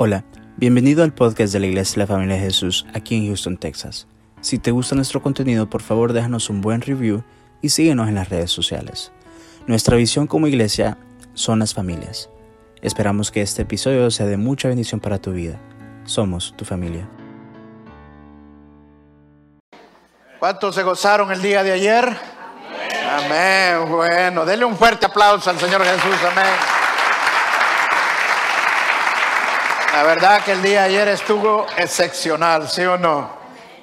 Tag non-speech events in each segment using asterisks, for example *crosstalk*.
Hola, bienvenido al podcast de la Iglesia de la Familia de Jesús aquí en Houston, Texas. Si te gusta nuestro contenido, por favor déjanos un buen review y síguenos en las redes sociales. Nuestra visión como iglesia son las familias. Esperamos que este episodio sea de mucha bendición para tu vida. Somos tu familia. ¿Cuántos se gozaron el día de ayer? Amén. Bueno, denle un fuerte aplauso al Señor Jesús. Amén. La verdad que el día de ayer estuvo excepcional, ¿sí o no?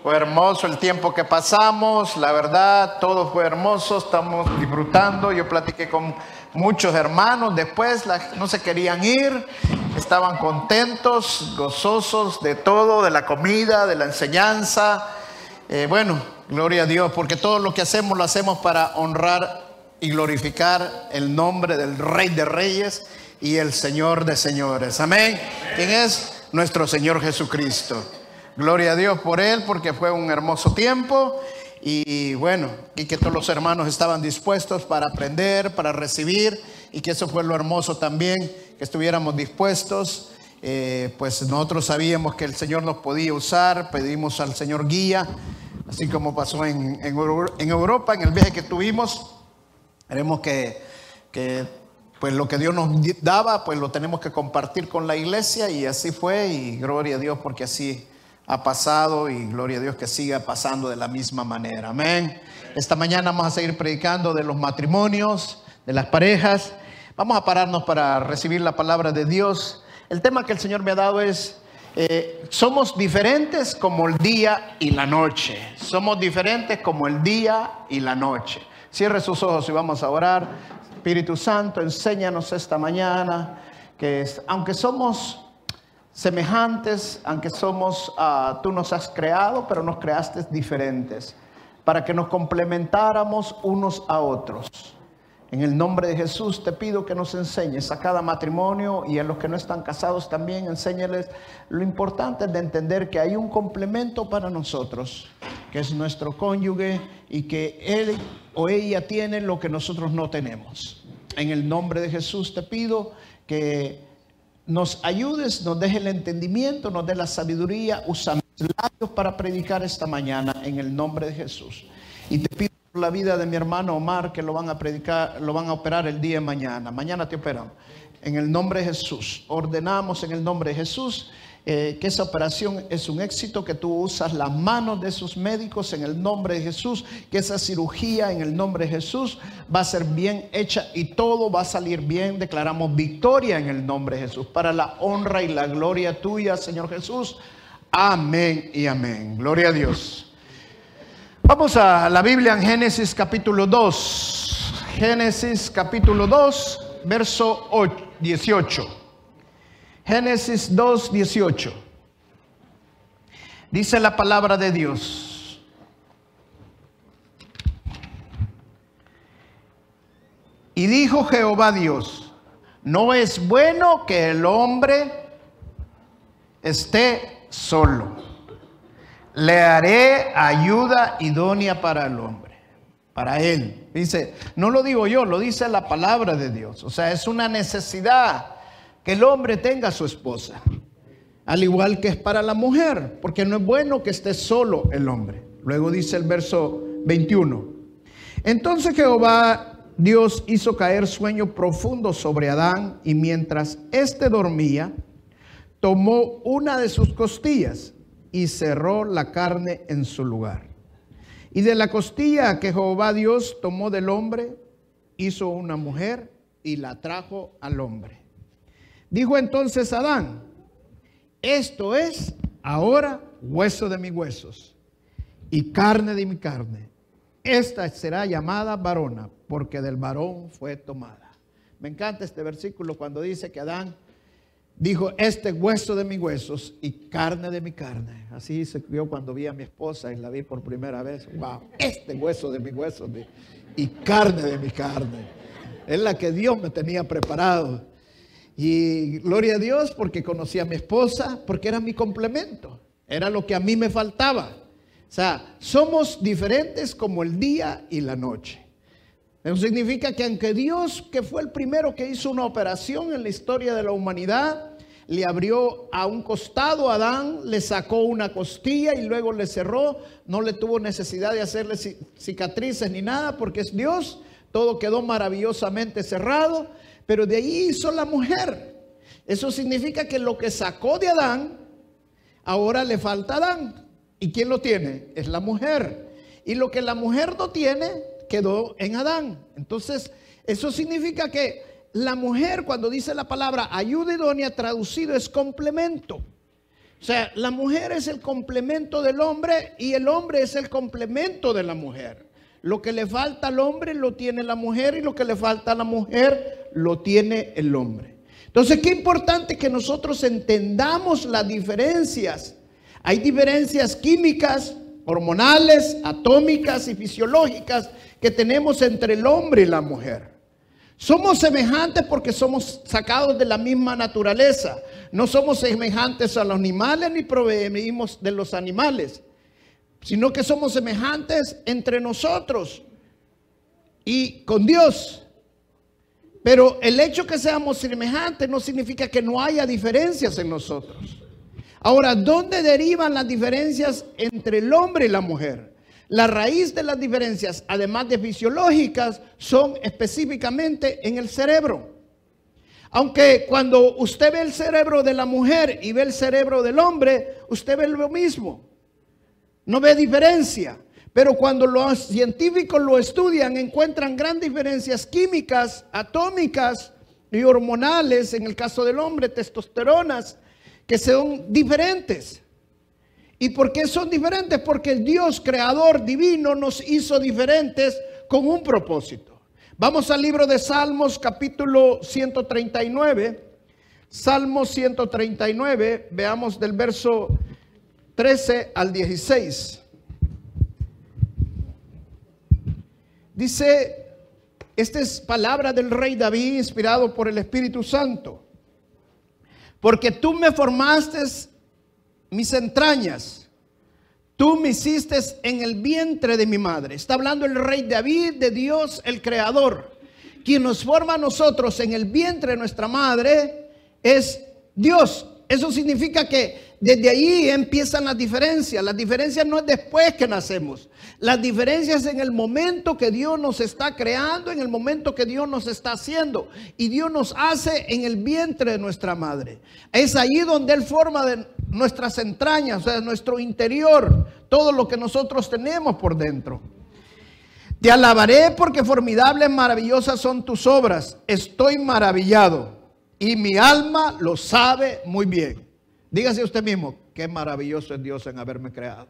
Fue hermoso el tiempo que pasamos, la verdad, todo fue hermoso, estamos disfrutando. Yo platiqué con muchos hermanos, después no se querían ir, estaban contentos, gozosos de todo, de la comida, de la enseñanza. Eh, bueno, gloria a Dios, porque todo lo que hacemos lo hacemos para honrar y glorificar el nombre del Rey de Reyes y el Señor de señores. Amén. ¿Quién es? Nuestro Señor Jesucristo. Gloria a Dios por Él, porque fue un hermoso tiempo. Y bueno, y que todos los hermanos estaban dispuestos para aprender, para recibir, y que eso fue lo hermoso también, que estuviéramos dispuestos. Eh, pues nosotros sabíamos que el Señor nos podía usar, pedimos al Señor guía, así como pasó en, en, Europa, en el viaje que tuvimos. Queremos que, que pues lo que Dios nos daba, pues lo tenemos que compartir con la iglesia y así fue y gloria a Dios porque así ha pasado y gloria a Dios que siga pasando de la misma manera. Amén. Esta mañana vamos a seguir predicando de los matrimonios, de las parejas. Vamos a pararnos para recibir la palabra de Dios. El tema que el Señor me ha dado es, eh, somos diferentes como el día y la noche. Somos diferentes como el día y la noche. Cierre sus ojos y vamos a orar. Espíritu Santo, enséñanos esta mañana que aunque somos semejantes, aunque somos, ah, tú nos has creado, pero nos creaste diferentes, para que nos complementáramos unos a otros. En el nombre de Jesús te pido que nos enseñes a cada matrimonio y a los que no están casados también, enséñales lo importante de entender que hay un complemento para nosotros, que es nuestro cónyuge y que él o ella tiene lo que nosotros no tenemos. En el nombre de Jesús te pido que nos ayudes, nos deje el entendimiento, nos dé la sabiduría, usa mis labios para predicar esta mañana en el nombre de Jesús. Y te pido la vida de mi hermano Omar que lo van a predicar, lo van a operar el día de mañana. Mañana te operan. En el nombre de Jesús. Ordenamos en el nombre de Jesús eh, que esa operación es un éxito, que tú usas las manos de esos médicos en el nombre de Jesús, que esa cirugía en el nombre de Jesús va a ser bien hecha y todo va a salir bien. Declaramos victoria en el nombre de Jesús para la honra y la gloria tuya, Señor Jesús. Amén y amén. Gloria a Dios. Vamos a la Biblia en Génesis capítulo 2. Génesis capítulo 2, verso 18. Génesis 2, 18. Dice la palabra de Dios. Y dijo Jehová Dios, no es bueno que el hombre esté solo. Le haré ayuda idónea para el hombre, para él. Dice, no lo digo yo, lo dice la palabra de Dios. O sea, es una necesidad que el hombre tenga a su esposa, al igual que es para la mujer, porque no es bueno que esté solo el hombre. Luego dice el verso 21. Entonces Jehová Dios hizo caer sueño profundo sobre Adán y mientras éste dormía, tomó una de sus costillas y cerró la carne en su lugar. Y de la costilla que Jehová Dios tomó del hombre, hizo una mujer y la trajo al hombre. Dijo entonces Adán, esto es ahora hueso de mis huesos y carne de mi carne. Esta será llamada varona porque del varón fue tomada. Me encanta este versículo cuando dice que Adán dijo, este hueso de mis huesos y carne de mi carne. Así se vio cuando vi a mi esposa y la vi por primera vez. Wow, este hueso de mis huesos y carne de mi carne. Es la que Dios me tenía preparado. Y gloria a Dios porque conocí a mi esposa, porque era mi complemento, era lo que a mí me faltaba. O sea, somos diferentes como el día y la noche. Eso significa que aunque Dios, que fue el primero que hizo una operación en la historia de la humanidad, le abrió a un costado a Adán, le sacó una costilla y luego le cerró. No le tuvo necesidad de hacerle cicatrices ni nada porque es Dios. Todo quedó maravillosamente cerrado. Pero de ahí hizo la mujer. Eso significa que lo que sacó de Adán, ahora le falta a Adán. ¿Y quién lo tiene? Es la mujer. Y lo que la mujer no tiene, quedó en Adán. Entonces, eso significa que la mujer, cuando dice la palabra ayuda idónea, traducido es complemento. O sea, la mujer es el complemento del hombre y el hombre es el complemento de la mujer. Lo que le falta al hombre lo tiene la mujer y lo que le falta a la mujer lo tiene el hombre. Entonces, qué importante que nosotros entendamos las diferencias. Hay diferencias químicas, hormonales, atómicas y fisiológicas que tenemos entre el hombre y la mujer. Somos semejantes porque somos sacados de la misma naturaleza. No somos semejantes a los animales ni provenimos de los animales, sino que somos semejantes entre nosotros y con Dios. Pero el hecho que seamos semejantes no significa que no haya diferencias en nosotros. Ahora, ¿dónde derivan las diferencias entre el hombre y la mujer? La raíz de las diferencias, además de fisiológicas, son específicamente en el cerebro. Aunque cuando usted ve el cerebro de la mujer y ve el cerebro del hombre, usted ve lo mismo. No ve diferencia. Pero cuando los científicos lo estudian, encuentran grandes diferencias químicas, atómicas y hormonales, en el caso del hombre, testosteronas, que son diferentes. ¿Y por qué son diferentes? Porque el Dios creador divino nos hizo diferentes con un propósito. Vamos al libro de Salmos capítulo 139. Salmos 139, veamos del verso 13 al 16. Dice, esta es palabra del rey David inspirado por el Espíritu Santo porque tú me formaste mis entrañas. Tú me hiciste en el vientre de mi madre. Está hablando el rey David de Dios, el creador. Quien nos forma a nosotros en el vientre de nuestra madre es Dios. Eso significa que desde ahí empiezan las diferencias. Las diferencias no es después que nacemos. Las diferencias en el momento que Dios nos está creando, en el momento que Dios nos está haciendo. Y Dios nos hace en el vientre de nuestra madre. Es ahí donde Él forma nuestras entrañas, o sea, nuestro interior, todo lo que nosotros tenemos por dentro. Te alabaré porque formidables, maravillosas son tus obras. Estoy maravillado y mi alma lo sabe muy bien. Dígase usted mismo, qué maravilloso es Dios en haberme creado.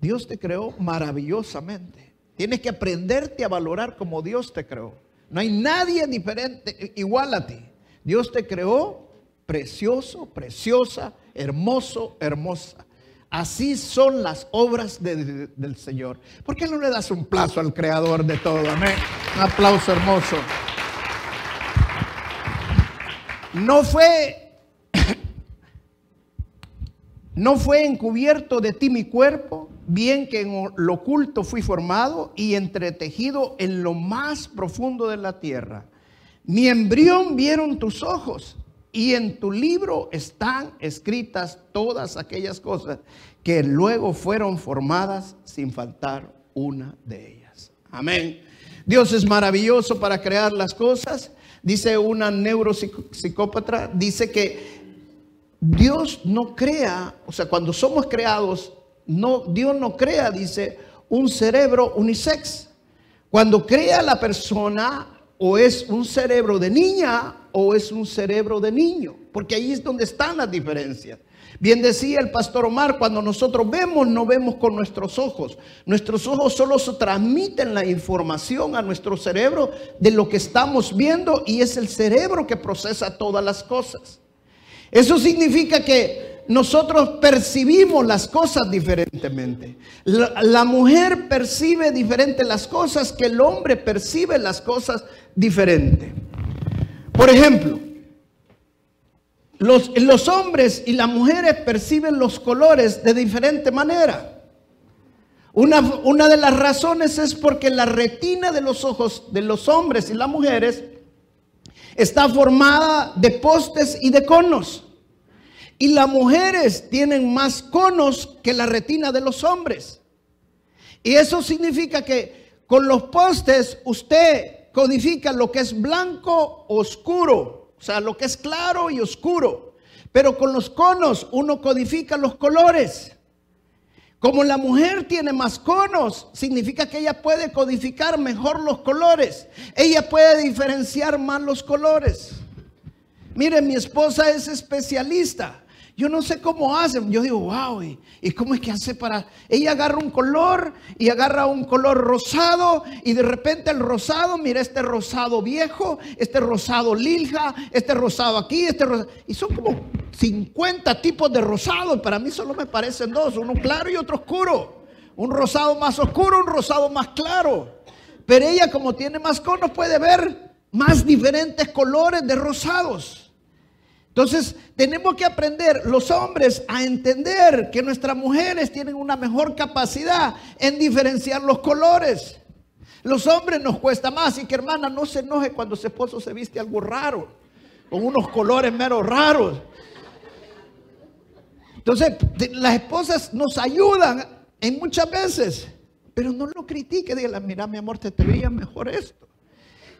Dios te creó maravillosamente. Tienes que aprenderte a valorar como Dios te creó. No hay nadie diferente, igual a ti. Dios te creó precioso, preciosa, hermoso, hermosa. Así son las obras del Señor. ¿Por qué no le das un plazo al creador de todo? Amén. Un aplauso hermoso. No fue, *coughs* no fue encubierto de ti mi cuerpo, bien que en lo oculto fui formado y entretejido en lo más profundo de la tierra. Mi embrión vieron tus ojos y en tu libro están escritas todas aquellas cosas que luego fueron formadas sin faltar una de ellas. Amén. Dios es maravilloso para crear las cosas Dice una neuropsicópata, dice que Dios no crea, o sea, cuando somos creados, no, Dios no crea, dice, un cerebro unisex. Cuando crea la persona, o es un cerebro de niña o es un cerebro de niño, porque ahí es donde están las diferencias. Bien decía el pastor Omar, cuando nosotros vemos, no vemos con nuestros ojos. Nuestros ojos solo transmiten la información a nuestro cerebro de lo que estamos viendo y es el cerebro que procesa todas las cosas. Eso significa que nosotros percibimos las cosas diferentemente. La, mujer percibe diferente las cosas que el hombre percibe las cosas diferente. Por ejemplo, los, hombres y las mujeres perciben los colores de diferente manera. Una, una, de las razones es porque la retina de los ojos de los hombres y las mujeres está formada de postes y de conos. Y las mujeres tienen más conos que la retina de los hombres. Y eso significa que con los postes usted codifica lo que es blanco oscuro, o sea, lo que es claro y oscuro. Pero con los conos uno codifica los colores. Como la mujer tiene más conos, significa que ella puede codificar mejor los colores. Ella puede diferenciar más los colores. Mire, mi esposa es especialista. Yo no sé cómo hacen. Yo digo, wow, ¿y, cómo es que hace para...? Ella agarra un color y agarra un color rosado y de repente el rosado, mira este rosado viejo, este rosado lilja, este rosado aquí, este rosado... Y son como 50 tipos de rosado. Para mí solo me parecen dos, uno claro y otro oscuro. Un rosado más oscuro, un rosado más claro. Pero ella como tiene más conos puede ver más diferentes colores de rosados. Entonces, tenemos que aprender los hombres a entender que nuestras mujeres tienen una mejor capacidad en diferenciar los colores. Los hombres nos cuesta más y que hermana no se enoje cuando su esposo se viste algo raro, con unos colores meros raros. Entonces, las esposas nos ayudan en muchas veces, pero no lo critique, dígale, mira mi amor, te veía mejor esto.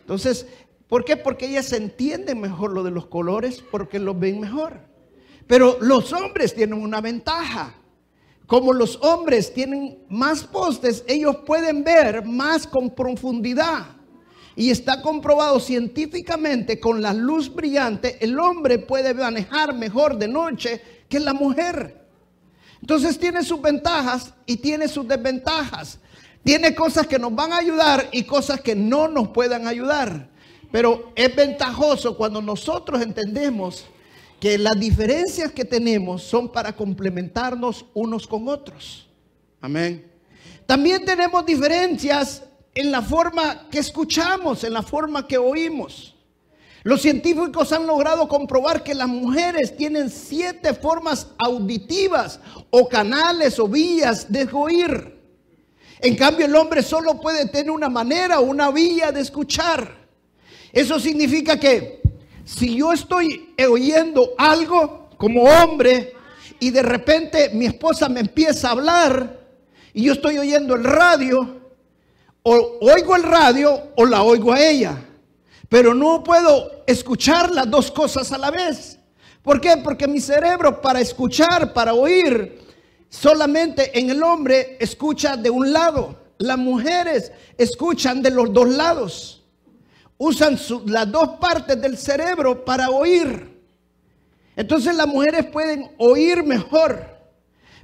Entonces, ¿Por qué? Porque ellas entienden mejor lo de los colores, porque los ven mejor. Pero los hombres tienen una ventaja. Como los hombres tienen más postes, ellos pueden ver más con profundidad. Y está comprobado científicamente con la luz brillante, el hombre puede manejar mejor de noche que la mujer. Entonces tiene sus ventajas y tiene sus desventajas. Tiene cosas que nos van a ayudar y cosas que no nos puedan ayudar. Pero es ventajoso cuando nosotros entendemos que las diferencias que tenemos son para complementarnos unos con otros. Amén. También tenemos diferencias en la forma que escuchamos, en la forma que oímos. Los científicos han logrado comprobar que las mujeres tienen siete formas auditivas o canales o vías de oír. En cambio, el hombre solo puede tener una manera o una vía de escuchar. Eso significa que si yo estoy oyendo algo como hombre y de repente mi esposa me empieza a hablar y yo estoy oyendo el radio, o oigo el radio o la oigo a ella. Pero no puedo escuchar las dos cosas a la vez. ¿Por qué? Porque mi cerebro para escuchar, para oír, solamente en el hombre escucha de un lado. Las mujeres escuchan de los dos lados usan las dos partes del cerebro para oír. Entonces las mujeres pueden oír mejor.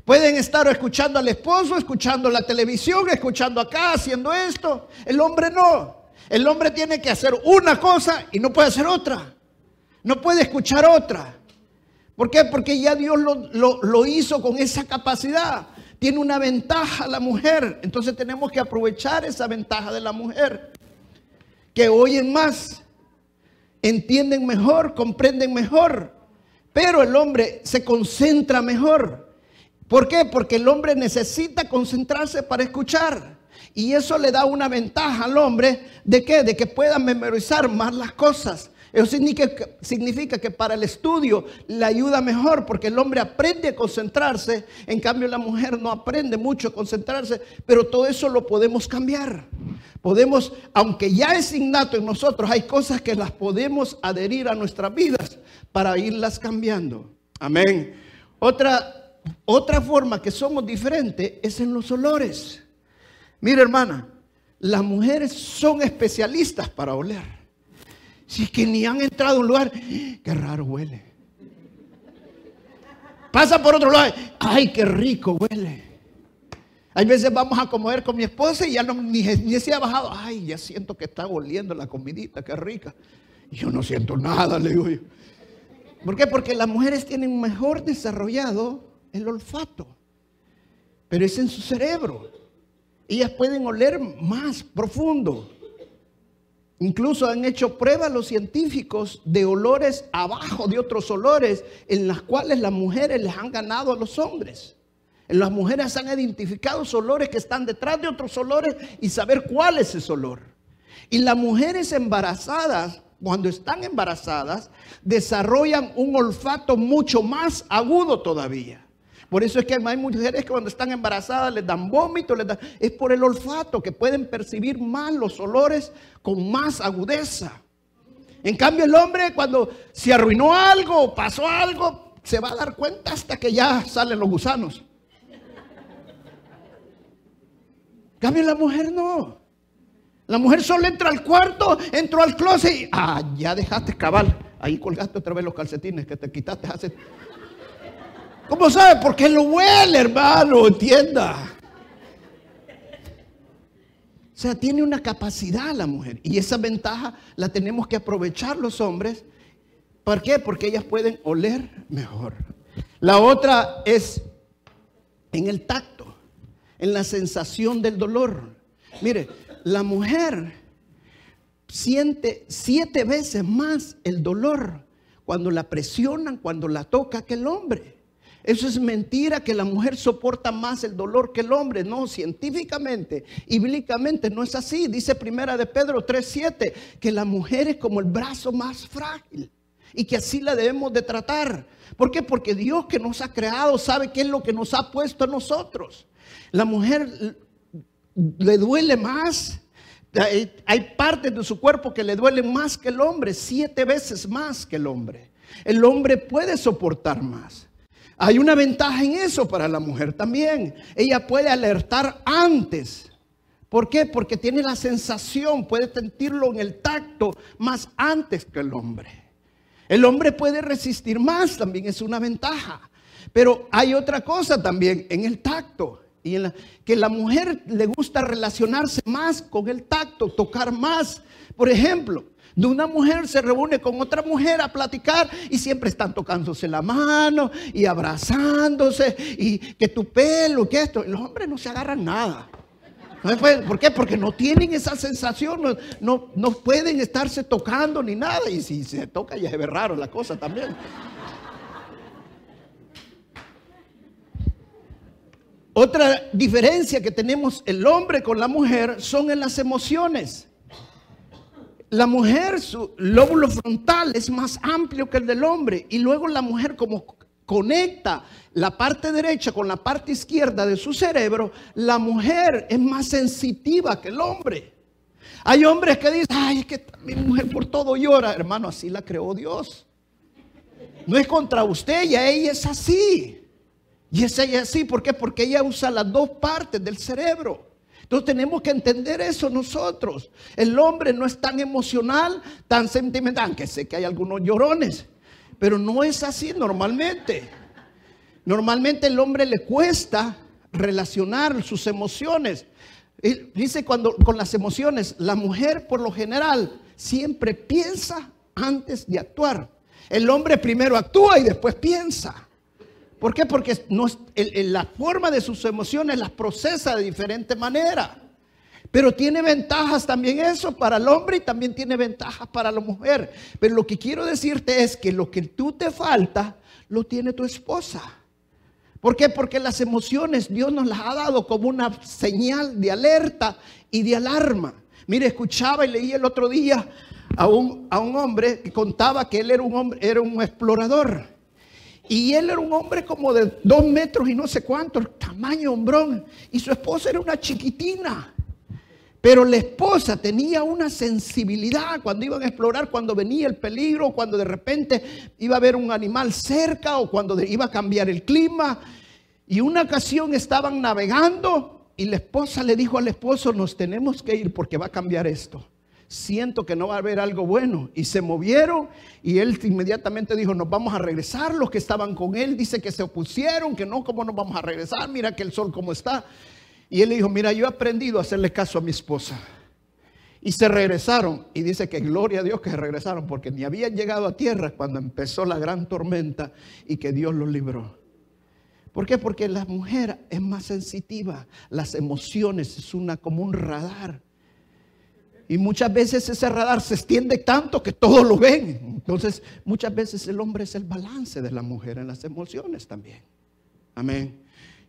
Pueden estar escuchando al esposo, escuchando la televisión, escuchando acá, haciendo esto. El hombre no. El hombre tiene que hacer una cosa y no puede hacer otra. No puede escuchar otra. ¿Por qué? Porque ya Dios lo, lo hizo con esa capacidad. Tiene una ventaja la mujer. Entonces tenemos que aprovechar esa ventaja de la mujer que oyen más, entienden mejor, comprenden mejor, pero el hombre se concentra mejor. ¿Por qué? Porque el hombre necesita concentrarse para escuchar. Y eso le da una ventaja al hombre de qué? De que pueda memorizar más las cosas. Eso significa, que para el estudio le ayuda mejor porque el hombre aprende a concentrarse, en cambio la mujer no aprende mucho a concentrarse, pero todo eso lo podemos cambiar. Podemos, aunque ya es innato en nosotros, hay cosas que las podemos adherir a nuestras vidas para irlas cambiando. Amén. Otra, otra forma que somos diferentes es en los olores. Mira hermana, las mujeres son especialistas para oler. Si es que ni han entrado a un lugar, qué raro huele. Pasa por otro lado, ay, qué rico huele. Hay veces vamos a comer con mi esposa y ya no, ni, se ha bajado. Ay, ya siento que está oliendo la comidita, qué rica. Y yo no siento nada, le digo yo. ¿Por qué? Porque las mujeres tienen mejor desarrollado el olfato. Pero es en su cerebro. Ellas pueden oler más profundo. Incluso han hecho pruebas los científicos de olores abajo de otros olores en las cuales las mujeres les han ganado a los hombres. Las mujeres han identificado olores que están detrás de otros olores y saber cuál es ese olor. Y las mujeres embarazadas cuando están embarazadas, desarrollan un olfato mucho más agudo todavía. Por eso es que hay mujeres que cuando están embarazadas les dan vómito, les dan, es por el olfato que pueden percibir más los olores con más agudeza. En cambio el hombre cuando se arruinó algo pasó algo, se va a dar cuenta hasta que ya salen los gusanos. En cambio la mujer no. La mujer solo entra al cuarto, entró al closet y, ah, ya dejaste cabal. Ahí colgaste otra vez los calcetines que te quitaste hace ¿Cómo sabe? Porque lo huele, hermano, entienda. O sea, tiene una capacidad la mujer. Y esa ventaja la tenemos que aprovechar los hombres. ¿Por qué? Porque ellas pueden oler mejor. La otra es en el tacto, en la sensación del dolor. Mire, la mujer siente siete veces más el dolor cuando la presionan, cuando la toca que el hombre. Eso es mentira que la mujer soporta más el dolor que el hombre. No, científicamente bíblicamente no es así. Dice primera de Pedro 3:7 que la mujer es como el brazo más frágil y que así la debemos de tratar. ¿Por qué? Porque Dios que nos ha creado sabe qué es lo que nos ha puesto a nosotros. La mujer le duele más. Hay partes de su cuerpo que le duelen más que el hombre, siete veces más que el hombre. El hombre puede soportar más. Hay una ventaja en eso para la mujer también. Ella puede alertar antes. ¿Por qué? Porque tiene la sensación, puede sentirlo en el tacto más antes que el hombre. El hombre puede resistir más, también es una ventaja. Pero hay otra cosa también en el tacto. Y en la, que la mujer le gusta relacionarse más con el tacto, tocar más. Por ejemplo, de una mujer se reúne con otra mujer a platicar y siempre están tocándose la mano y abrazándose y que tu pelo, que esto. Los hombres no se agarran nada. ¿Por qué? Porque no tienen esa sensación, no, no, pueden estarse tocando ni nada. Y si se toca ya se ve raro la cosa también. Otra diferencia que tenemos el hombre con la mujer son en las emociones la mujer, su lóbulo frontal es más amplio que el del hombre. Y luego la mujer como conecta la parte derecha con la parte izquierda de su cerebro, la mujer es más sensitiva que el hombre. Hay hombres que dicen, ay, es que mi mujer por todo llora. Hermano, así la creó Dios. No es contra usted, ya ella es así. Y es ella así, ¿por qué? Porque ella usa las dos partes del cerebro. Entonces tenemos que entender eso nosotros. El hombre no es tan emocional, tan sentimental, aunque sé que hay algunos llorones, pero no es así normalmente. Normalmente el hombre le cuesta relacionar sus emociones. Dice cuando con las emociones, la mujer por lo general siempre piensa antes de actuar. El hombre primero actúa y después piensa. ¿Por qué? Porque la forma de sus emociones las procesa de diferente manera. Pero tiene ventajas también eso para el hombre y también tiene ventajas para la mujer. Pero lo que quiero decirte es que lo que tú te falta, lo tiene tu esposa. ¿Por qué? Porque las emociones Dios nos las ha dado como una señal de alerta y de alarma. Mire, escuchaba y leí el otro día a un, a un hombre que contaba que él era un hombre, era un explorador. Y él era un hombre como de dos metros y no sé cuánto, tamaño hombrón. Y su esposa era una chiquitina. Pero la esposa tenía una sensibilidad cuando iban a explorar, cuando venía el peligro, cuando de repente iba a haber un animal cerca o cuando iba a cambiar el clima. Y una ocasión estaban navegando y la esposa le dijo al esposo, nos tenemos que ir porque va a cambiar esto siento que no va a haber algo bueno. Y se movieron y él inmediatamente dijo, nos vamos a regresar. Los que estaban con él dice que se opusieron, que no, ¿cómo nos vamos a regresar? Mira que el sol como está. Y él dijo, mira, yo he aprendido a hacerle caso a mi esposa. Y se regresaron. Y dice que gloria a Dios que se regresaron porque ni habían llegado a tierra cuando empezó la gran tormenta y que Dios los libró. ¿Por qué? Porque la mujer es más sensitiva. Las emociones es una como un radar. Y muchas veces ese radar se extiende tanto que todos lo ven. Entonces, muchas veces el hombre es el balance de la mujer en las emociones también. Amén.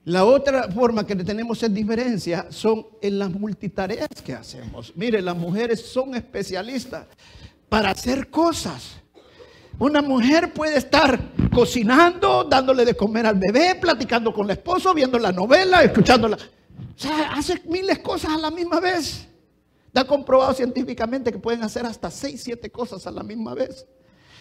La otra forma que tenemos en diferencia son en las multitareas que hacemos. Mire, las mujeres son especialistas. para hacer cosas. Una mujer puede estar cocinando, dándole de comer al bebé, platicando con el esposo, viendo la novela, escuchándola. O sea, hace miles de cosas a la misma vez. Está comprobado científicamente que pueden hacer hasta seis, siete cosas a la misma vez.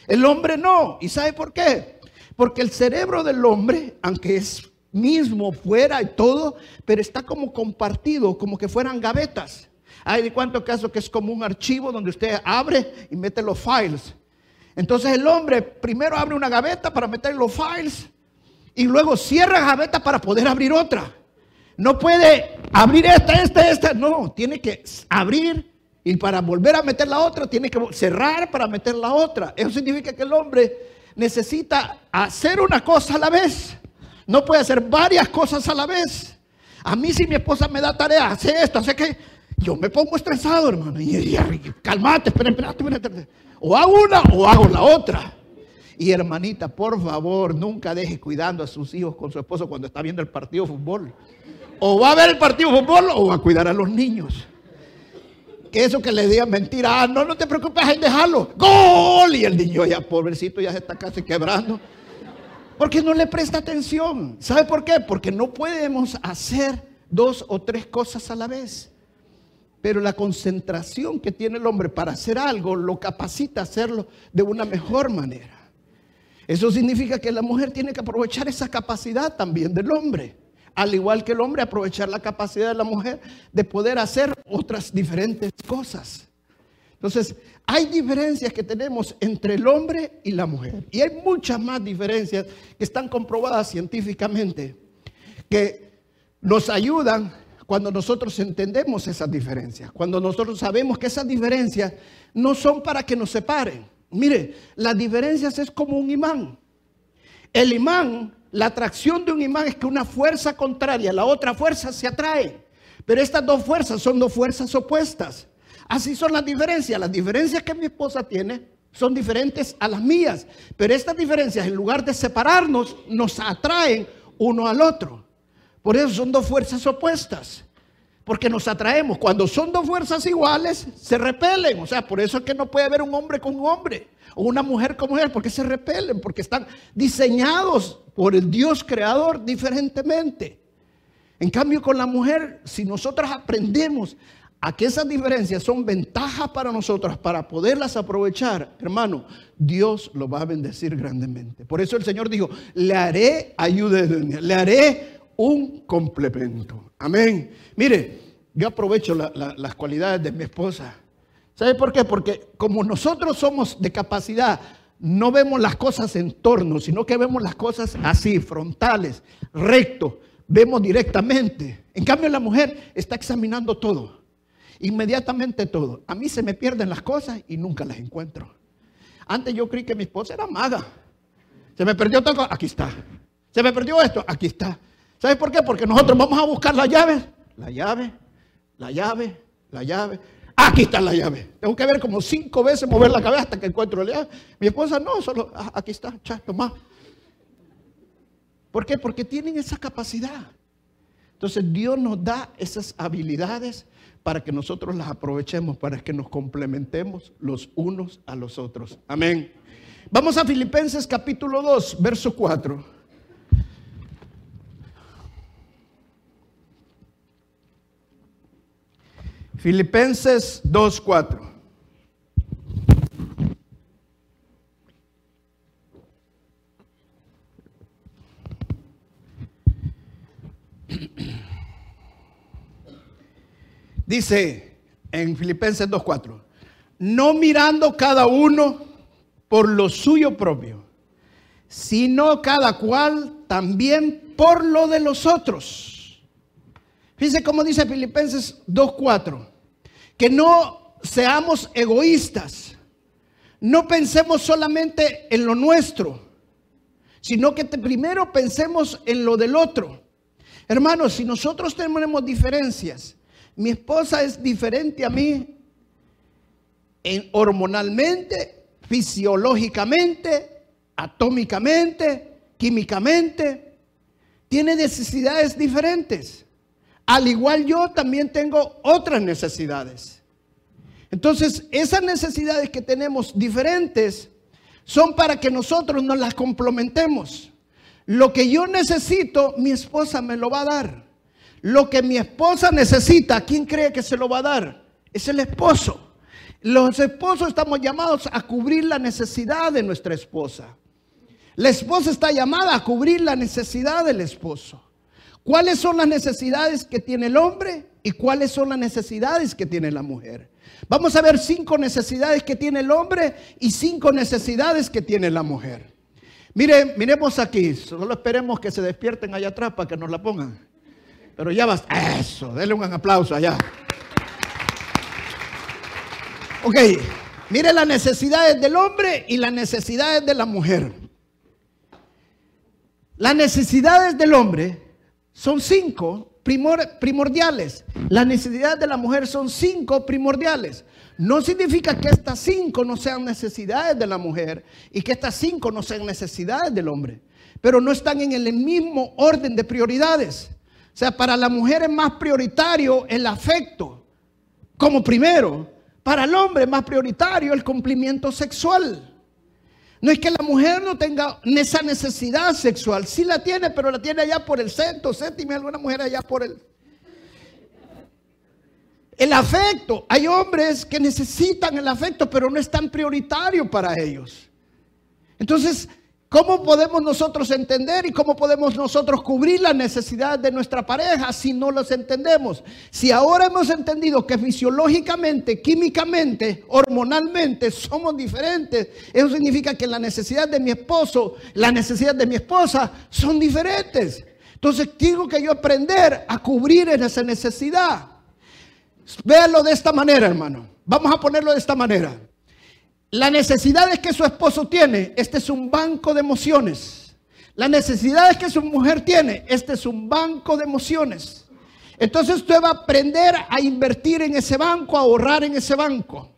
El hombre no. ¿Y sabe por qué? Porque el cerebro del hombre, aunque es mismo fuera y todo, pero está como compartido, como que fueran gavetas. Hay de cuántos casos que es como un archivo donde usted abre y mete los files. Entonces el hombre primero abre una gaveta para meter los files y luego cierra la gaveta para poder abrir otra. No puede abrir esta, esta, esta. No, tiene que abrir y para volver a meter la otra tiene que cerrar para meter la otra. Eso significa que el hombre necesita hacer una cosa a la vez. No puede hacer varias cosas a la vez. A mí si mi esposa me da tarea, hace esto, hace que yo me pongo estresado, hermano. Y, y, calmate, espera, espera, espera. O hago una o hago la otra. Y hermanita, por favor, nunca deje cuidando a sus hijos con su esposo cuando está viendo el partido de fútbol. O va a ver el partido de fútbol o va a cuidar a los niños. Que eso que le digan mentira, ah, no, no te preocupes en dejarlo. ¡Gol! Y el niño ya, pobrecito, ya se está casi quebrando. Porque no le presta atención. ¿Sabe por qué? Porque no podemos hacer dos o tres cosas a la vez. Pero la concentración que tiene el hombre para hacer algo lo capacita a hacerlo de una mejor manera. Eso significa que la mujer tiene que aprovechar esa capacidad también del hombre. Al igual que el hombre, aprovechar la capacidad de la mujer de poder hacer otras diferentes cosas. Entonces, hay diferencias que tenemos entre el hombre y la mujer. Y hay muchas más diferencias que están comprobadas científicamente, que nos ayudan cuando nosotros entendemos esas diferencias, cuando nosotros sabemos que esas diferencias no son para que nos separen. Mire, las diferencias es como un imán. El imán, la atracción de un imán es que una fuerza contraria a la otra fuerza se atrae. Pero estas dos fuerzas son dos fuerzas opuestas. Así son las diferencias. Las diferencias que mi esposa tiene son diferentes a las mías. Pero estas diferencias, en lugar de separarnos, nos atraen uno al otro. Por eso son dos fuerzas opuestas. Porque nos atraemos. Cuando son dos fuerzas iguales, se repelen. O sea, por eso es que no puede haber un hombre con un hombre. O una mujer con mujer. Porque se repelen. Porque están diseñados por el Dios creador diferentemente. En cambio, con la mujer, si nosotros aprendemos a que esas diferencias son ventajas para nosotros para poderlas aprovechar, hermano, Dios lo va a bendecir grandemente. Por eso el Señor dijo, le haré ayuda, le haré un complemento. Amén. Mire, yo aprovecho las cualidades de mi esposa. ¿Sabe por qué? Porque como nosotros somos de capacidad, no vemos las cosas en torno, sino que vemos las cosas así, frontales, recto, vemos directamente. En cambio, la mujer está examinando todo, inmediatamente todo. A mí se me pierden las cosas y nunca las encuentro. Antes yo creí que mi esposa era maga. Se me perdió todo, aquí está. Se me perdió esto, aquí está. ¿Sabes por qué? Porque nosotros vamos a buscar la llave, la llave, la llave, la llave. Aquí está la llave. Tengo que ver como cinco veces mover la cabeza hasta que encuentro la llave. Mi esposa no, solo ah, aquí está, cha, toma. ¿Por qué? Porque tienen esa capacidad. Entonces Dios nos da esas habilidades para que nosotros las aprovechemos, para que nos complementemos los unos a los otros. Amén. Vamos a Filipenses capítulo 2, verso 4. Filipenses 2.4. Dice en Filipenses 2.4, no mirando cada uno por lo suyo propio, sino cada cual también por lo de los otros. Fíjense cómo dice Filipenses 2.4, que no seamos egoístas, no pensemos solamente en lo nuestro, sino que primero pensemos en lo del otro. Hermanos, si nosotros tenemos diferencias, mi esposa es diferente a mí en, hormonalmente, fisiológicamente, atómicamente, químicamente, tiene necesidades diferentes. Al igual yo también tengo otras necesidades. Entonces, esas necesidades que tenemos diferentes son para que nosotros nos las complementemos. Lo que yo necesito, mi esposa me lo va a dar. Lo que mi esposa necesita, ¿quién cree que se lo va a dar? Es el esposo. Los esposos estamos llamados a cubrir la necesidad de nuestra esposa. La esposa está llamada a cubrir la necesidad del esposo. ¿Cuáles son las necesidades que tiene el hombre y cuáles son las necesidades que tiene la mujer? Vamos a ver cinco necesidades que tiene el hombre y cinco necesidades que tiene la mujer. Mire, miremos aquí, solo esperemos que se despierten allá atrás para que nos la pongan. Pero ya basta. Eso, denle un aplauso allá. Ok, mire las necesidades del hombre y las necesidades de la mujer. Las necesidades del hombre son cinco primordiales. Las necesidades de la mujer son cinco primordiales. No significa que estas cinco no sean necesidades de la mujer y que estas cinco no sean necesidades del hombre, pero no están en el mismo orden de prioridades. O sea, para la mujer es más prioritario el afecto como primero. Para el hombre es más prioritario el cumplimiento sexual. No es que la mujer no tenga esa necesidad sexual. Sí la tiene, pero la tiene allá por el sexto, séptimo, alguna mujer allá por el... El afecto. Hay hombres que necesitan el afecto, pero no es tan prioritario para ellos. Entonces, ¿Cómo podemos nosotros entender y cómo podemos nosotros cubrir las necesidades de nuestra pareja si no las entendemos? Si ahora hemos entendido que fisiológicamente, químicamente, hormonalmente somos diferentes, eso significa que la necesidad de mi esposo, la necesidad de mi esposa son diferentes. Entonces tengo que yo aprender a cubrir esa necesidad. Véanlo de esta manera, hermano. Vamos a ponerlo de esta manera. Las necesidades que su esposo tiene, este es un banco de emociones. Las necesidades que su mujer tiene, este es un banco de emociones. Entonces usted va a aprender a invertir en ese banco, a ahorrar en ese banco.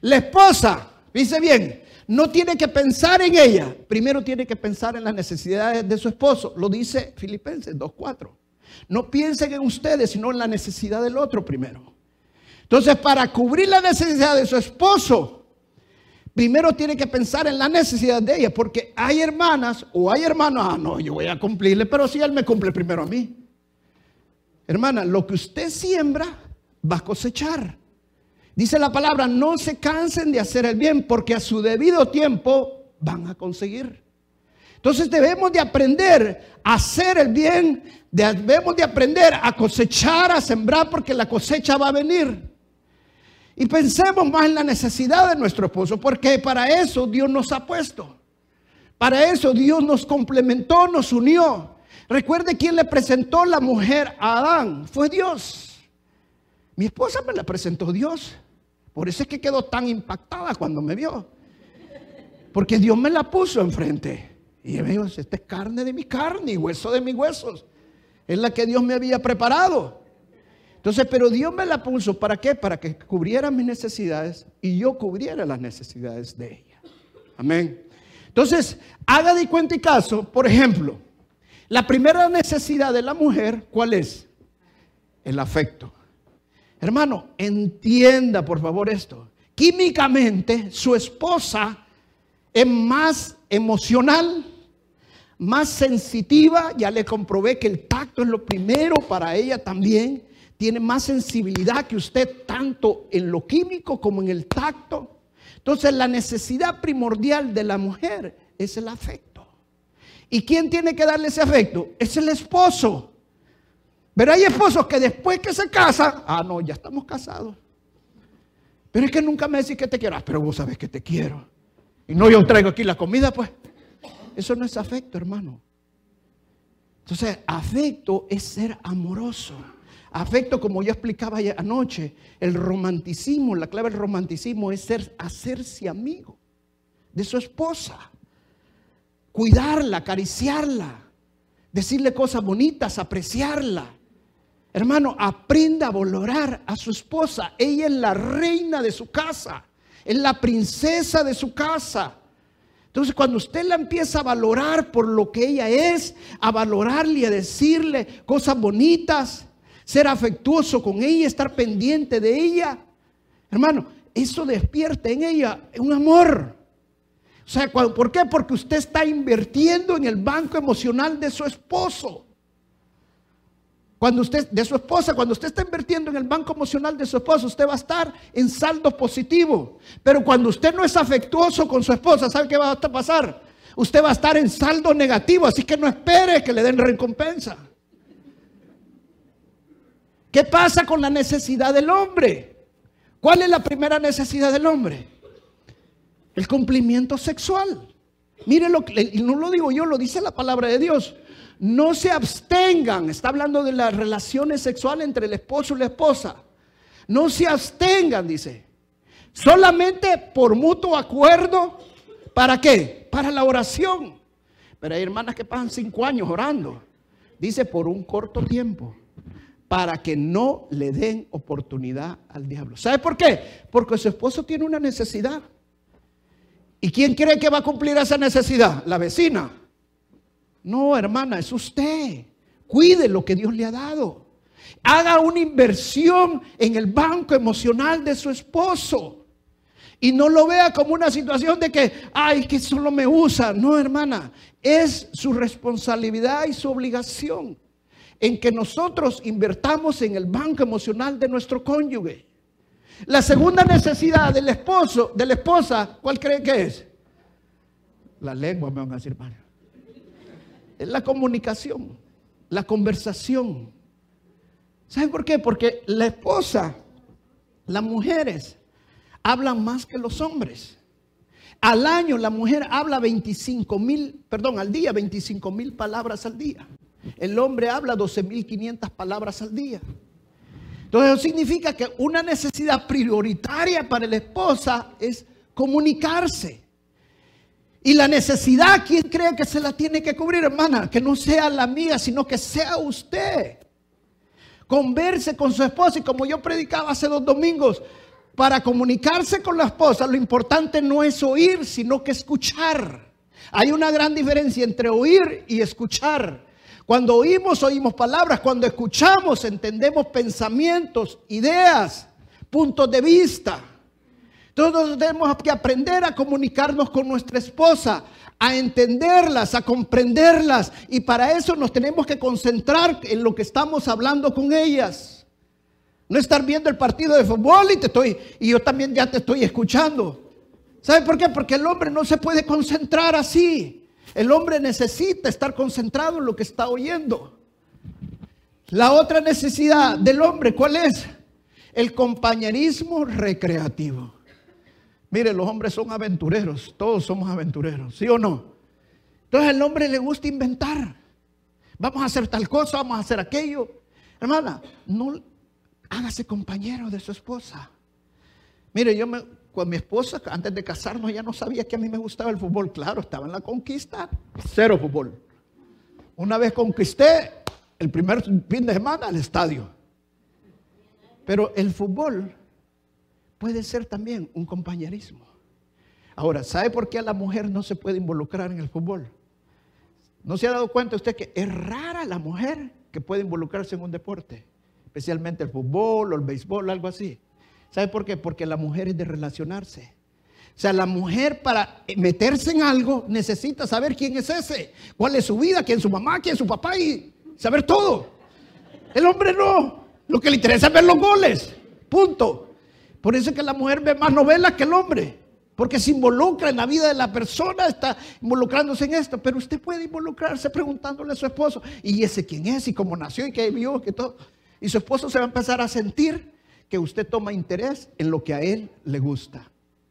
La esposa, dice bien, no tiene que pensar en ella, primero tiene que pensar en las necesidades de su esposo. Lo dice Filipenses 2.4. No piensen en ustedes, sino en la necesidad del otro primero. Entonces, para cubrir la necesidad de su esposo, primero tiene que pensar en la necesidad de ella, porque hay hermanas o hay hermanos, ah, no, yo voy a cumplirle, pero si él me cumple primero a mí. Hermana, lo que usted siembra va a cosechar. Dice la palabra, no se cansen de hacer el bien, porque a su debido tiempo van a conseguir. Entonces debemos de aprender a hacer el bien, debemos de aprender a cosechar, a sembrar, porque la cosecha va a venir. Y pensemos más en la necesidad de nuestro esposo, porque para eso Dios nos ha puesto. Para eso Dios nos complementó, nos unió. Recuerde quién le presentó la mujer a Adán. Fue Dios. Mi esposa me la presentó Dios. Por eso es que quedó tan impactada cuando me vio. Porque Dios me la puso enfrente. Y me dijo, esta es carne de mi carne y hueso de mis huesos. Es la que Dios me había preparado. Entonces, pero Dios me la puso, ¿para qué? Para que cubriera mis necesidades y yo cubriera las necesidades de ella. Amén. Entonces, haga de cuenta y caso, por ejemplo, la primera necesidad de la mujer, ¿cuál es? El afecto. Hermano, entienda por favor esto. Químicamente, su esposa es más emocional, más sensitiva. Ya le comprobé que el tacto es lo primero para ella también tiene más sensibilidad que usted tanto en lo químico como en el tacto. Entonces la necesidad primordial de la mujer es el afecto. ¿Y quién tiene que darle ese afecto? Es el esposo. Pero hay esposos que después que se casan, ah, no, ya estamos casados. Pero es que nunca me decís que te quiero. Ah, pero vos sabes que te quiero. Y no yo traigo aquí la comida, pues. Eso no es afecto, hermano. Entonces, afecto es ser amoroso. Afecto, como yo explicaba anoche, el romanticismo, la clave del romanticismo es ser, hacerse amigo de su esposa, cuidarla, acariciarla, decirle cosas bonitas, apreciarla. Hermano, aprenda a valorar a su esposa. Ella es la reina de su casa, es la princesa de su casa. Entonces, cuando usted la empieza a valorar por lo que ella es, a valorarle y a decirle cosas bonitas, ser afectuoso con ella, estar pendiente de ella. Hermano, eso despierta en ella un amor. O sea, ¿por qué? Porque usted está invirtiendo en el banco emocional de su esposo. Cuando usted, de su esposa, cuando usted está invirtiendo en el banco emocional de su esposo, usted va a estar en saldo positivo. Pero cuando usted no es afectuoso con su esposa, ¿sabe qué va a pasar? Usted va a estar en saldo negativo, así que no espere que le den recompensa. ¿Qué pasa con la necesidad del hombre? ¿Cuál es la primera necesidad del hombre? El cumplimiento sexual. Mire lo que, no lo digo yo, lo dice la palabra de Dios no se abstengan, está hablando de las relaciones sexuales entre el esposo y la esposa. No se abstengan, dice. Solamente por mutuo acuerdo. ¿Para qué? Para la oración. Pero hay hermanas que pasan cinco años orando. Dice por un corto tiempo. Para que no le den oportunidad al diablo. ¿Sabe por qué? Porque su esposo tiene una necesidad. ¿Y quién cree que va a cumplir esa necesidad? La vecina. No, hermana, es usted. Cuide lo que Dios le ha dado. Haga una inversión en el banco emocional de su esposo. Y no lo vea como una situación de que, ay, que solo me usa. No, hermana, es su responsabilidad y su obligación en que nosotros invertamos en el banco emocional de nuestro cónyuge. La segunda necesidad del esposo, de la esposa, ¿cuál cree que es? La lengua, me van a decir, hermano es la comunicación, la conversación. ¿Saben por qué? Porque la esposa, las mujeres, hablan más que los hombres. Al año la mujer habla 25 mil, perdón, al día 25 mil palabras al día. El hombre habla 12 mil 500 palabras al día. Entonces eso significa que una necesidad prioritaria para la esposa es comunicarse. Y la necesidad, ¿quién cree que se la tiene que cubrir, hermana? Que no sea la amiga, sino que sea usted. Converse con su esposa y como yo predicaba hace dos domingos, para comunicarse con la esposa lo importante no es oír, sino que escuchar. Hay una gran diferencia entre oír y escuchar. Cuando oímos, oímos palabras. Cuando escuchamos, entendemos pensamientos, ideas, puntos de vista. Todos tenemos que aprender a comunicarnos con nuestra esposa, a entenderlas, a comprenderlas. Y para eso nos tenemos que concentrar en lo que estamos hablando con ellas. No estar viendo el partido de fútbol y te estoy y yo también ya te estoy escuchando. ¿Sabe por qué? Porque el hombre no se puede concentrar así. El hombre necesita estar concentrado en lo que está oyendo. La otra necesidad del hombre, ¿cuál es? El compañerismo recreativo. Mire, los hombres son aventureros, todos somos aventureros, ¿sí o no? Entonces al hombre le gusta inventar. Vamos a hacer tal cosa, vamos a hacer aquello. Hermana, no hágase compañero de su esposa. Mire, yo me, con mi esposa, antes de casarnos, ya no sabía que a mí me gustaba el fútbol. Claro, estaba en la conquista, cero fútbol. Una vez conquisté el primer fin de semana al estadio. Pero el fútbol puede ser también un compañerismo. Ahora, ¿sabe por qué a la mujer no se puede involucrar en el fútbol? ¿No se ha dado cuenta usted que es rara la mujer que puede involucrarse en un deporte? Especialmente el fútbol o el béisbol, algo así. ¿Sabe por qué? Porque la mujer es de relacionarse. O sea, la mujer para meterse en algo necesita saber quién es ese, cuál es su vida, quién es su mamá, quién es su papá y saber todo. El hombre no. Lo que le interesa es ver los goles. Punto. Por eso es que la mujer ve más novelas que el hombre. Porque se involucra en la vida de la persona, está involucrándose en esto. Pero usted puede involucrarse preguntándole a su esposo, ¿y ese quién es? ¿Y cómo nació? ¿Y qué vio? ¿Qué todo? Y su esposo se va a empezar a sentir que usted toma interés en lo que a él le gusta.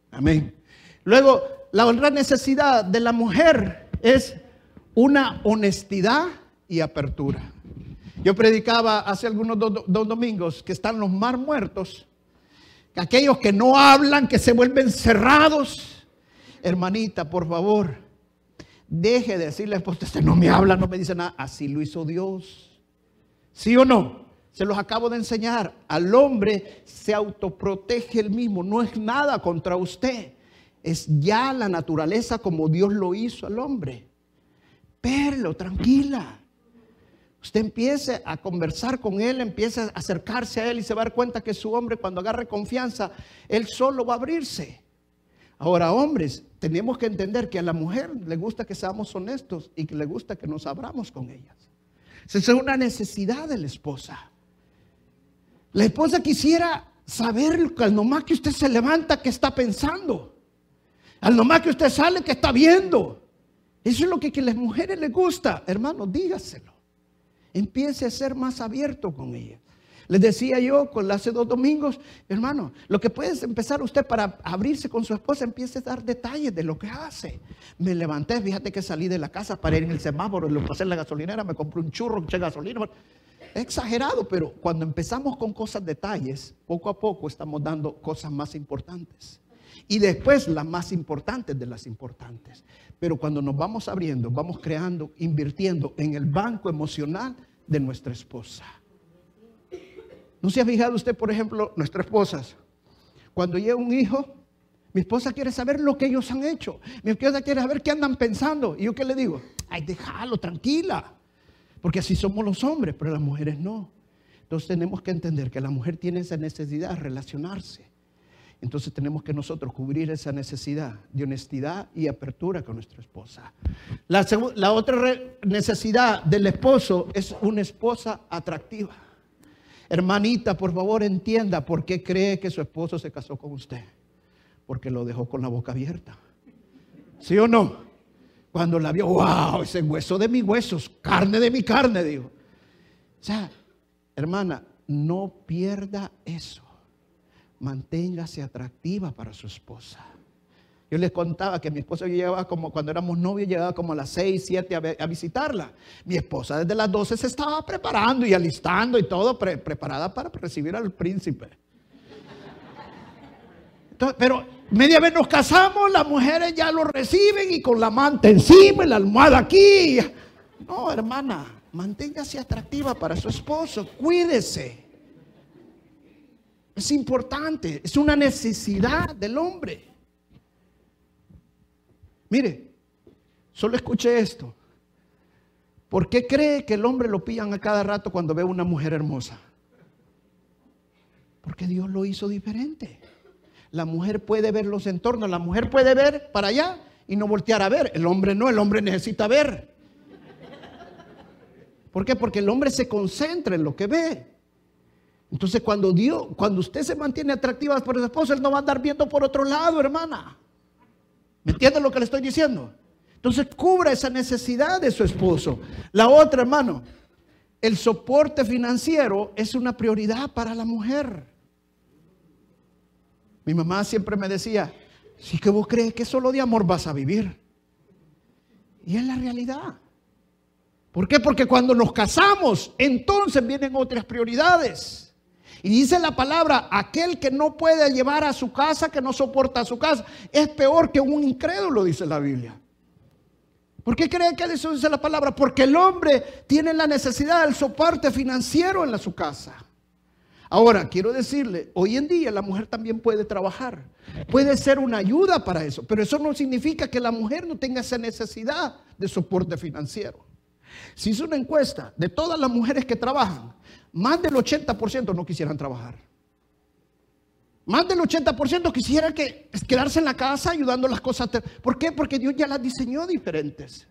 Amén. Luego, la otra necesidad de la mujer es una honestidad y apertura. Yo predicaba hace algunos dos, domingos que están los mar muertos aquellos que no hablan, que se vuelven cerrados. Hermanita, por favor, deje de decirle pues usted no me habla, no me dice nada. Así lo hizo Dios. ¿Sí o no? Se los acabo de enseñar. Al hombre se autoprotege el mismo. No es nada contra usted. Es ya la naturaleza como Dios lo hizo al hombre. Perlo, tranquila. Usted empiece a conversar con él, empiece a acercarse a él y se va a dar cuenta que su hombre cuando agarre confianza, él solo va a abrirse. Ahora, hombres, tenemos que entender que a la mujer le gusta que seamos honestos y que le gusta que nos abramos con ellas. Esa es una necesidad de la esposa. La esposa quisiera saber al nomás que usted se levanta, que está pensando. Al nomás que usted sale, que está viendo. Eso es lo que, a las mujeres les gusta. Hermano, dígaselo. Empiece a ser más abierto con ella. Les decía yo con hace dos domingos, hermano, lo que puede empezar usted para abrirse con su esposa, empiece a dar detalles de lo que hace. Me levanté, fíjate que salí de la casa para ir en el semáforo, lo pasé en la gasolinera, me compré un churro, eché gasolina. Exagerado, pero cuando empezamos con cosas detalles, poco a poco estamos dando cosas más importantes. Y después las más importantes de las importantes. Pero cuando nos vamos abriendo, vamos creando, invirtiendo en el banco emocional de nuestra esposa. ¿No se ha fijado usted, por ejemplo, nuestras esposas? Cuando llega un hijo, mi esposa quiere saber lo que ellos han hecho. Mi esposa quiere saber qué andan pensando. ¿Y yo qué le digo? Ay, déjalo, tranquila. Porque así somos los hombres, pero las mujeres no. Entonces tenemos que entender que la mujer tiene esa necesidad de relacionarse. Entonces tenemos que nosotros cubrir esa necesidad de honestidad y apertura con nuestra esposa. La, la otra necesidad del esposo es una esposa atractiva. Hermanita, por favor entienda por qué cree que su esposo se casó con usted. Porque lo dejó con la boca abierta. ¿Sí o no? Cuando la vio, wow, ese hueso de mis huesos, carne de mi carne, dijo. O sea, hermana, no pierda eso. Manténgase atractiva para su esposa. Yo les contaba que mi esposa llegaba como cuando éramos novios, llegaba como a las 6, 7 a, visitarla. Mi esposa desde las 12 se estaba preparando y alistando y todo, preparada para recibir al príncipe. Pero media vez nos casamos, las mujeres ya lo reciben y con la manta encima y la almohada aquí. No, hermana, manténgase atractiva para su esposo, cuídese. Es importante, es una necesidad del hombre. Mire, solo escuche esto. ¿Por qué cree que el hombre lo pillan a cada rato cuando ve una mujer hermosa? Porque Dios lo hizo diferente. La mujer puede ver los entornos, la mujer puede ver para allá y no voltear a ver. El hombre no, el hombre necesita ver. ¿Por qué? Porque el hombre se concentra en lo que ve. Entonces cuando Dios, cuando usted se mantiene atractiva por su esposo, él no va a andar viendo por otro lado, hermana. ¿Me entienden lo que le estoy diciendo? Entonces cubra esa necesidad de su esposo. La otra, hermano, el soporte financiero es una prioridad para la mujer. Mi mamá siempre me decía, si que vos crees que solo de amor vas a vivir. Y es la realidad. ¿Por qué? Porque cuando nos casamos, entonces vienen otras prioridades. Y dice la palabra, aquel que no puede llevar a su casa, que no soporta a su casa, es peor que un incrédulo, dice la Biblia. ¿Por qué cree que eso dice la palabra? Porque el hombre tiene la necesidad del soporte financiero en su casa. Ahora, quiero decirle, hoy en día la mujer también puede trabajar, puede ser una ayuda para eso, pero eso no significa que la mujer no tenga esa necesidad de soporte financiero. Si hizo una encuesta de todas las mujeres que trabajan, más del 80% no quisieran trabajar. Más del 80% quisieran que, quedarse en la casa ayudando las cosas. ¿Por qué? Porque Dios ya las diseñó diferentes.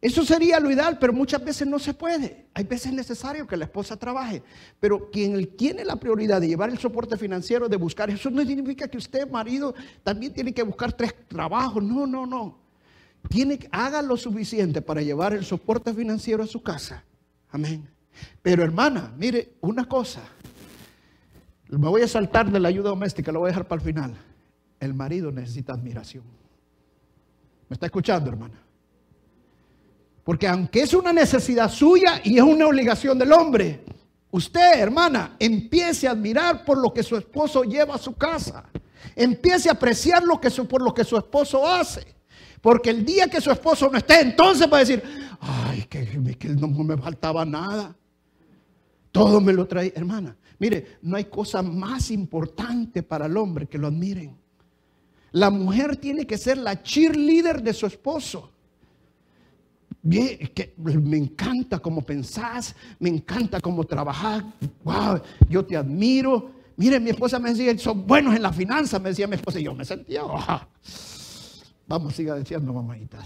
Eso sería lo ideal, pero muchas veces no se puede. Hay veces necesario que la esposa trabaje, pero quien tiene la prioridad de llevar el soporte financiero, de buscar, eso no significa que usted, marido, también tiene que buscar tres trabajos. No, no, no. Tiene, haga lo suficiente para llevar el soporte financiero a su casa. Amén. Pero hermana, mire, una cosa. Me voy a saltar de la ayuda doméstica, lo voy a dejar para el final. El marido necesita admiración. ¿Me está escuchando, hermana? Porque aunque es una necesidad suya y es una obligación del hombre, usted, hermana, empiece a admirar por lo que su esposo lleva a su casa. Empiece a apreciar lo que por lo que su esposo hace. Porque el día que su esposo no esté, entonces va a decir, ay, que, que no me faltaba nada. Todo me lo trae, hermana. Mire, no hay cosa más importante para el hombre que lo admiren. La mujer tiene que ser la cheerleader de su esposo. Bien, que me encanta cómo pensás, me encanta cómo trabajás, wow, yo te admiro. Mire, mi esposa me decía, son buenos en la finanza, me decía mi esposa, y yo me sentía, oh, vamos, siga diciendo, mamadita.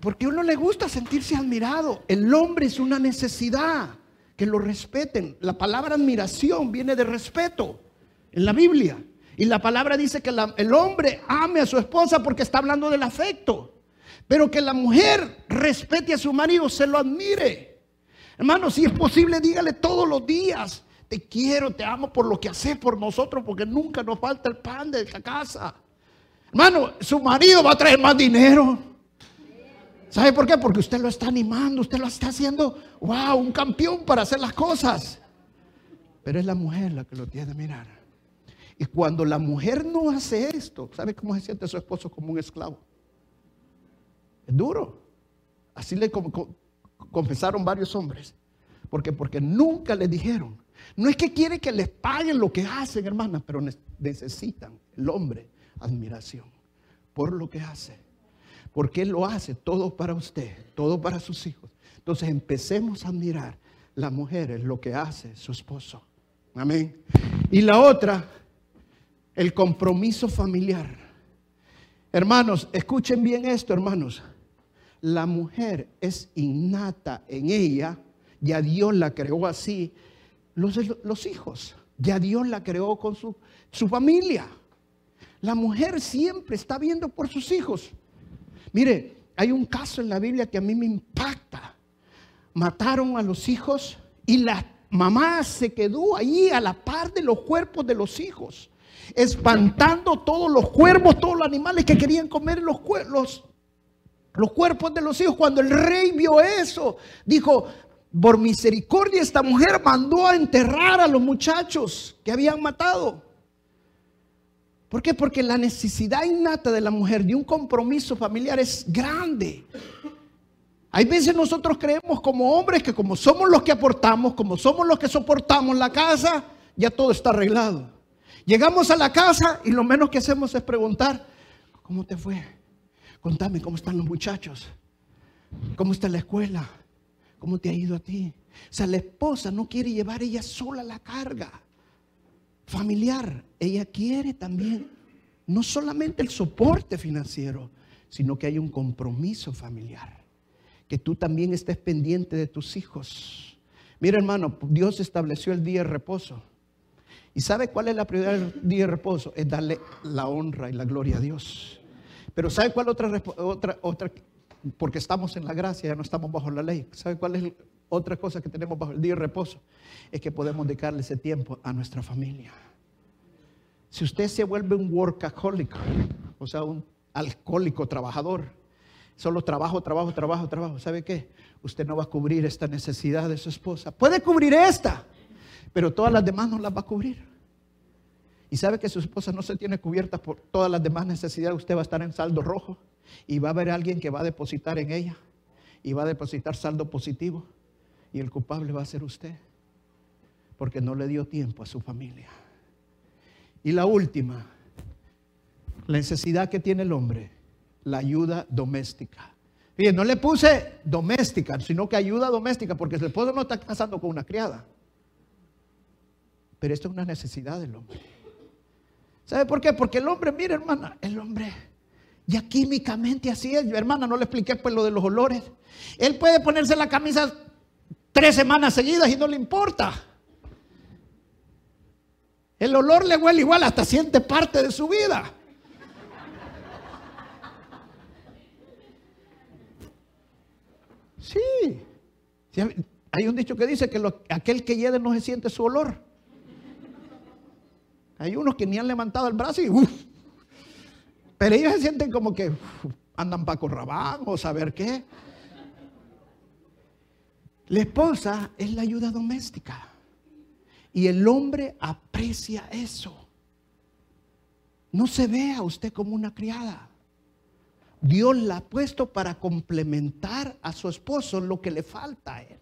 Porque a uno le gusta sentirse admirado. El hombre es una necesidad, que lo respeten. La palabra admiración viene de respeto en la Biblia. Y la palabra dice que el hombre ame a su esposa porque está hablando del afecto. Pero que la mujer respete a su marido, se lo admire. Hermano, si es posible, dígale todos los días, te quiero, te amo por lo que haces por nosotros, porque nunca nos falta el pan de esta casa. Hermano, su marido va a traer más dinero. ¿Sabe por qué? Porque usted lo está animando, usted lo está haciendo, wow, un campeón para hacer las cosas. Pero es la mujer la que lo tiene que mirar. Y cuando la mujer no hace esto, ¿sabe cómo se siente su esposo como un esclavo? Es duro. Así le confesaron varios hombres. Porque, porque nunca le dijeron. No es que quiere que les paguen lo que hacen, hermanas, pero necesitan el hombre admiración por lo que hace. Porque él lo hace todo para usted, todo para sus hijos. Entonces empecemos a admirar la mujer, es lo que hace su esposo. Amén. Y la otra el compromiso familiar. Hermanos, escuchen bien esto, hermanos. La mujer es innata en ella, ya Dios la creó así. Los, los hijos, ya Dios la creó con su, su familia. La mujer siempre está viendo por sus hijos. Mire, hay un caso en la Biblia que a mí me impacta. Mataron a los hijos y la mamá se quedó ahí a la par de los cuerpos de los hijos espantando todos los cuervos, todos los animales que querían comer los, los, los cuerpos de los hijos. Cuando el rey vio eso, dijo, por misericordia esta mujer mandó a enterrar a los muchachos que habían matado. ¿Por qué? Porque la necesidad innata de la mujer de un compromiso familiar es grande. Hay veces nosotros creemos como hombres que como somos los que aportamos, como somos los que soportamos la casa, ya todo está arreglado. Llegamos a la casa y lo menos que hacemos es preguntar, ¿cómo te fue? Contame cómo están los muchachos, cómo está la escuela, cómo te ha ido a ti. O sea, la esposa no quiere llevar ella sola la carga familiar, ella quiere también no solamente el soporte financiero, sino que hay un compromiso familiar, que tú también estés pendiente de tus hijos. Mira hermano, Dios estableció el día de reposo. ¿Y sabe cuál es la prioridad del día de reposo? Es darle la honra y la gloria a Dios. Pero ¿sabe cuál otra, otra, otra? Porque estamos en la gracia, ya no estamos bajo la ley. ¿Sabe cuál es otra cosa que tenemos bajo el día de reposo? Es que podemos dedicarle ese tiempo a nuestra familia. Si usted se vuelve un workaholic, o sea, un alcohólico trabajador, solo trabajo, trabajo, trabajo, trabajo, ¿sabe qué? Usted no va a cubrir esta necesidad de su esposa. Puede cubrir esta, pero todas las demás no las va a cubrir. Y sabe que su esposa no se tiene cubierta por todas las demás necesidades, usted va a estar en saldo rojo y va a haber alguien que va a depositar en ella y va a depositar saldo positivo y el culpable va a ser usted porque no le dio tiempo a su familia. Y la última, la necesidad que tiene el hombre, la ayuda doméstica. Fíjense, no le puse doméstica, sino que ayuda doméstica, porque su esposo no está casando con una criada. Pero esto es una necesidad del hombre. ¿Sabe por qué? Porque el hombre, mire hermana, el hombre ya químicamente así es. Hermana, no le expliqué pues lo de los olores. Él puede ponerse la camisa tres semanas seguidas y no le importa. El olor le huele igual, hasta siente parte de su vida. Sí. Hay un dicho que dice que aquel que hiede no se siente su olor. Hay unos que ni han levantado el brazo y uff. Pero ellos se sienten como que andan para Corrabán o saber qué. La esposa es la ayuda doméstica. Y el hombre aprecia eso. No se ve a usted como una criada. Dios la ha puesto para complementar a su esposo lo que le falta a él.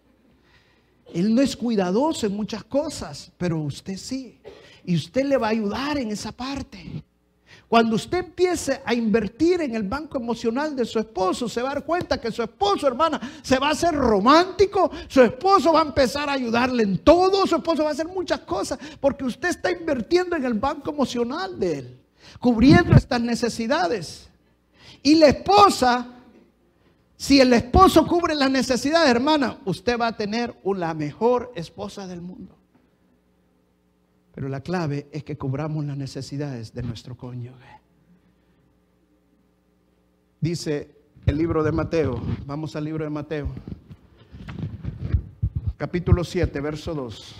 Él no es cuidadoso en muchas cosas, pero usted sí. Y usted le va a ayudar en esa parte. Cuando usted empiece a invertir en el banco emocional de su esposo, se va a dar cuenta que su esposo, hermana, se va a hacer romántico, su esposo va a empezar a ayudarle en todo, su esposo va a hacer muchas cosas, porque usted está invirtiendo en el banco emocional de él, cubriendo estas necesidades. Y la esposa, si el esposo cubre las necesidades, hermana, usted va a tener la mejor esposa del mundo. Pero la clave es que cubramos las necesidades de nuestro cónyuge. Dice el libro de Mateo, vamos al libro de Mateo, capítulo 7, verso 2.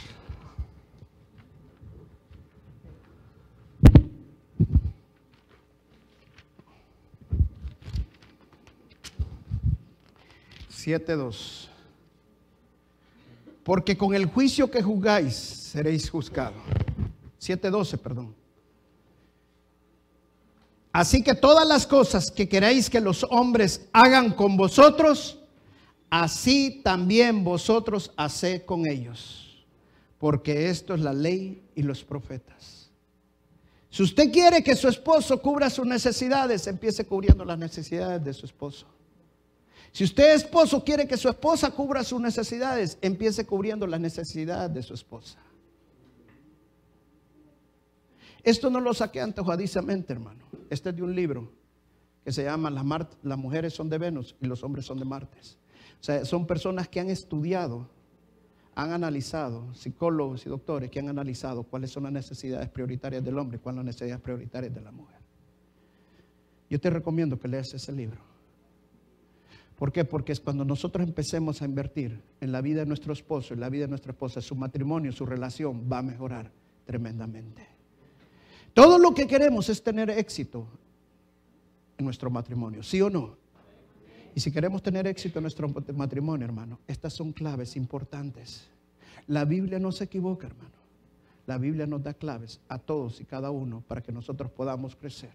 Siete dos. Porque con el juicio que juzgáis seréis juzgados 7.12, perdón. Así que todas las cosas que queréis que los hombres hagan con vosotros, así también vosotros haced con ellos, porque esto es la ley y los profetas. Si usted quiere que su esposo cubra sus necesidades, empiece cubriendo las necesidades de su esposo. Si usted esposo quiere que su esposa cubra sus necesidades, empiece cubriendo las necesidades de su esposa. Esto no lo saqué antojadizamente, hermano. Este es de un libro que se llama las, mujeres son de Venus y los hombres son de Marte. O sea, son personas que han estudiado, han analizado, psicólogos y doctores que han analizado cuáles son las necesidades prioritarias del hombre cuáles son las necesidades prioritarias de la mujer. Yo te recomiendo que leas ese libro. ¿Por qué? Porque es cuando nosotros empecemos a invertir en la vida de nuestro esposo, en la vida de nuestra esposa, su matrimonio, su relación va a mejorar tremendamente. Todo lo que queremos es tener éxito en nuestro matrimonio, ¿sí o no? Y si queremos tener éxito en nuestro matrimonio, hermano, estas son claves importantes. La Biblia no se equivoca, hermano. La Biblia nos da claves a todos y cada uno para que nosotros podamos crecer,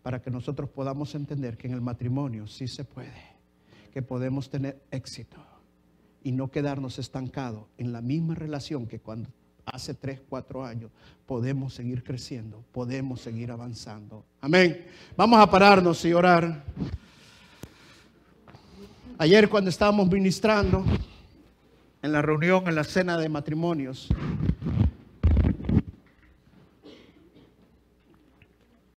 para que nosotros podamos entender que en el matrimonio sí se puede, que podemos tener éxito y no quedarnos estancados en la misma relación que cuando hace tres, cuatro años, podemos seguir creciendo, podemos seguir avanzando. Amén. Vamos a pararnos y orar. Ayer cuando estábamos ministrando en la reunión, en la cena de matrimonios,